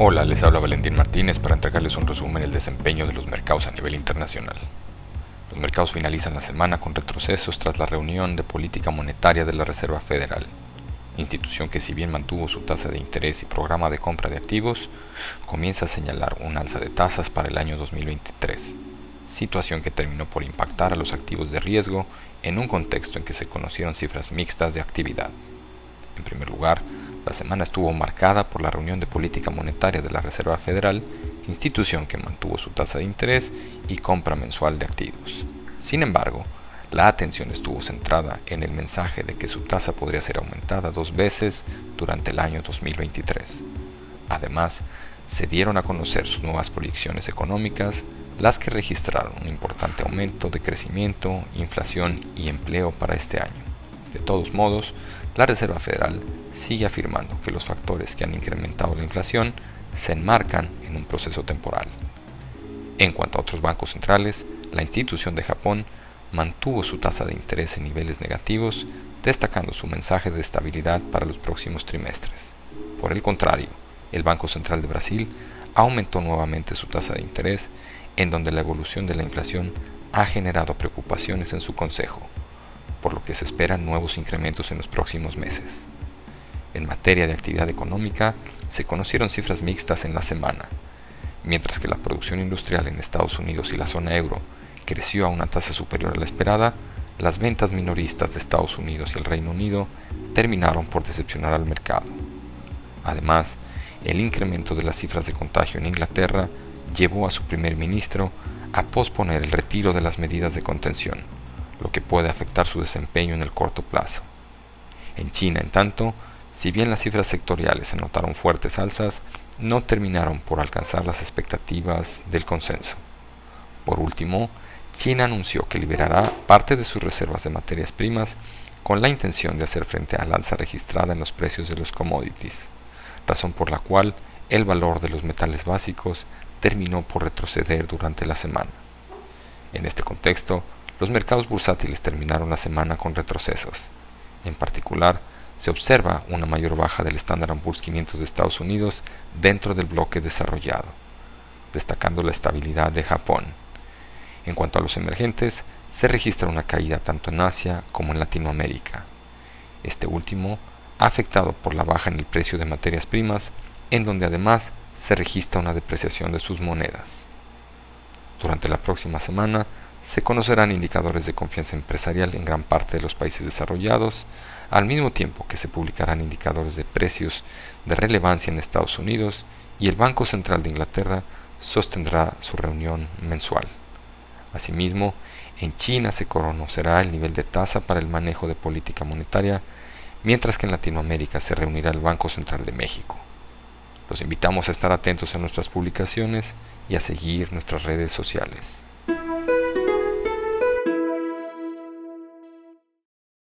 Hola, les habla Valentín Martínez para entregarles un resumen del desempeño de los mercados a nivel internacional. Los mercados finalizan la semana con retrocesos tras la reunión de política monetaria de la Reserva Federal, institución que si bien mantuvo su tasa de interés y programa de compra de activos, comienza a señalar un alza de tasas para el año 2023, situación que terminó por impactar a los activos de riesgo en un contexto en que se conocieron cifras mixtas de actividad. En primer lugar, la semana estuvo marcada por la reunión de política monetaria de la Reserva Federal, institución que mantuvo su tasa de interés y compra mensual de activos. Sin embargo, la atención estuvo centrada en el mensaje de que su tasa podría ser aumentada dos veces durante el año 2023. Además, se dieron a conocer sus nuevas proyecciones económicas, las que registraron un importante aumento de crecimiento, inflación y empleo para este año. De todos modos, la Reserva Federal sigue afirmando que los factores que han incrementado la inflación se enmarcan en un proceso temporal. En cuanto a otros bancos centrales, la institución de Japón mantuvo su tasa de interés en niveles negativos, destacando su mensaje de estabilidad para los próximos trimestres. Por el contrario, el Banco Central de Brasil aumentó nuevamente su tasa de interés, en donde la evolución de la inflación ha generado preocupaciones en su consejo, por lo que se esperan nuevos incrementos en los próximos meses. En materia de actividad económica, se conocieron cifras mixtas en la semana. Mientras que la producción industrial en Estados Unidos y la zona euro creció a una tasa superior a la esperada, las ventas minoristas de Estados Unidos y el Reino Unido terminaron por decepcionar al mercado. Además, el incremento de las cifras de contagio en Inglaterra llevó a su primer ministro a posponer el retiro de las medidas de contención, lo que puede afectar su desempeño en el corto plazo. En China, en tanto, si bien las cifras sectoriales anotaron fuertes alzas, no terminaron por alcanzar las expectativas del consenso. Por último, China anunció que liberará parte de sus reservas de materias primas con la intención de hacer frente al alza registrada en los precios de los commodities, razón por la cual el valor de los metales básicos terminó por retroceder durante la semana. En este contexto, los mercados bursátiles terminaron la semana con retrocesos. En particular, se observa una mayor baja del Standard Poor's 500 de Estados Unidos dentro del bloque desarrollado, destacando la estabilidad de Japón. En cuanto a los emergentes, se registra una caída tanto en Asia como en Latinoamérica. Este último, afectado por la baja en el precio de materias primas, en donde además se registra una depreciación de sus monedas. Durante la próxima semana se conocerán indicadores de confianza empresarial en gran parte de los países desarrollados, al mismo tiempo que se publicarán indicadores de precios de relevancia en Estados Unidos y el Banco Central de Inglaterra sostendrá su reunión mensual. Asimismo, en China se conocerá el nivel de tasa para el manejo de política monetaria, mientras que en Latinoamérica se reunirá el Banco Central de México. Los invitamos a estar atentos a nuestras publicaciones y a seguir nuestras redes sociales.